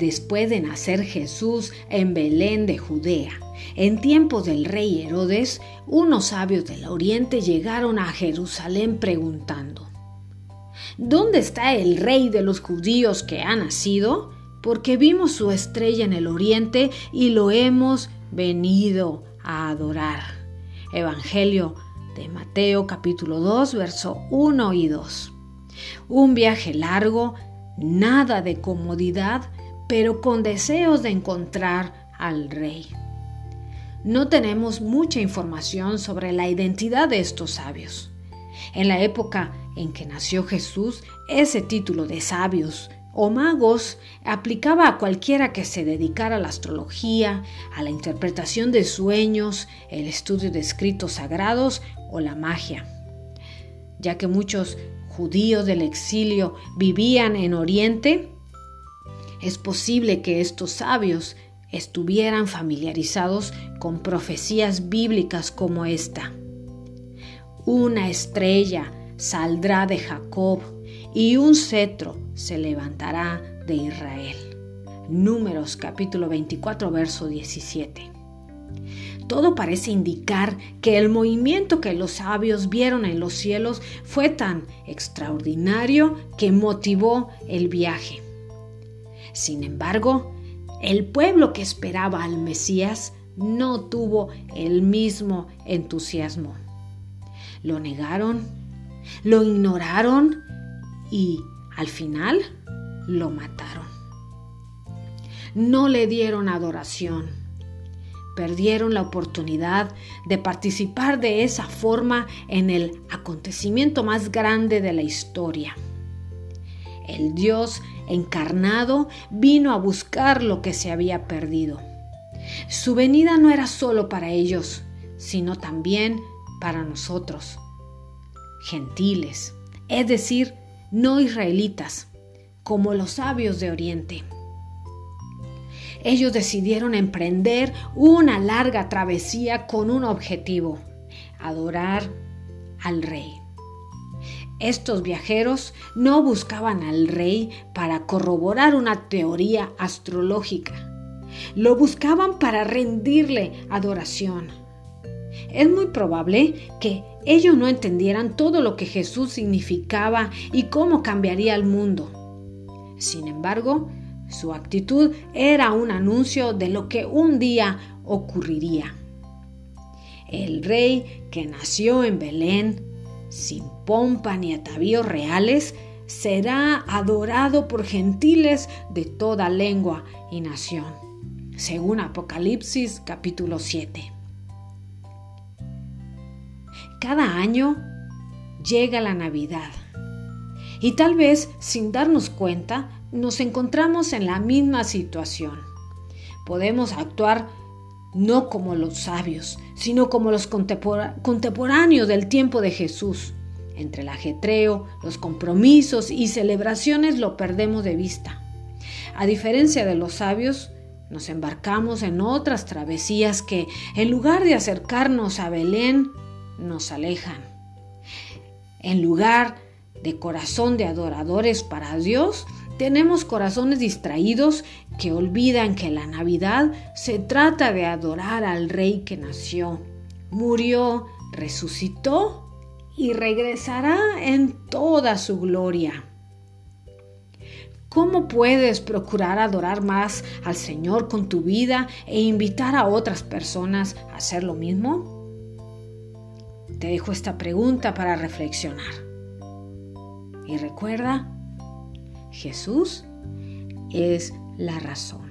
Después de nacer Jesús en Belén de Judea, en tiempos del rey Herodes, unos sabios del oriente llegaron a Jerusalén preguntando, ¿Dónde está el rey de los judíos que ha nacido? Porque vimos su estrella en el oriente y lo hemos venido a adorar. Evangelio de Mateo capítulo 2, verso 1 y 2. Un viaje largo, nada de comodidad, pero con deseos de encontrar al rey. No tenemos mucha información sobre la identidad de estos sabios. En la época en que nació Jesús, ese título de sabios o magos aplicaba a cualquiera que se dedicara a la astrología, a la interpretación de sueños, el estudio de escritos sagrados o la magia, ya que muchos judíos del exilio vivían en Oriente, es posible que estos sabios estuvieran familiarizados con profecías bíblicas como esta. Una estrella saldrá de Jacob y un cetro se levantará de Israel. Números capítulo 24 verso 17. Todo parece indicar que el movimiento que los sabios vieron en los cielos fue tan extraordinario que motivó el viaje. Sin embargo, el pueblo que esperaba al Mesías no tuvo el mismo entusiasmo. Lo negaron, lo ignoraron y al final lo mataron. No le dieron adoración. Perdieron la oportunidad de participar de esa forma en el acontecimiento más grande de la historia. El Dios encarnado vino a buscar lo que se había perdido. Su venida no era solo para ellos, sino también para nosotros, gentiles, es decir, no israelitas, como los sabios de Oriente. Ellos decidieron emprender una larga travesía con un objetivo, adorar al rey. Estos viajeros no buscaban al rey para corroborar una teoría astrológica, lo buscaban para rendirle adoración. Es muy probable que ellos no entendieran todo lo que Jesús significaba y cómo cambiaría el mundo. Sin embargo, su actitud era un anuncio de lo que un día ocurriría. El rey que nació en Belén, sin pompa ni atavíos reales, será adorado por gentiles de toda lengua y nación, según Apocalipsis capítulo 7. Cada año llega la Navidad y tal vez sin darnos cuenta nos encontramos en la misma situación. Podemos actuar no como los sabios, sino como los contemporáneos del tiempo de Jesús. Entre el ajetreo, los compromisos y celebraciones lo perdemos de vista. A diferencia de los sabios, nos embarcamos en otras travesías que, en lugar de acercarnos a Belén, nos alejan. En lugar de corazón de adoradores para Dios, tenemos corazones distraídos que olvidan que la Navidad se trata de adorar al Rey que nació, murió, resucitó y regresará en toda su gloria. ¿Cómo puedes procurar adorar más al Señor con tu vida e invitar a otras personas a hacer lo mismo? Te dejo esta pregunta para reflexionar. Y recuerda, Jesús es la razón.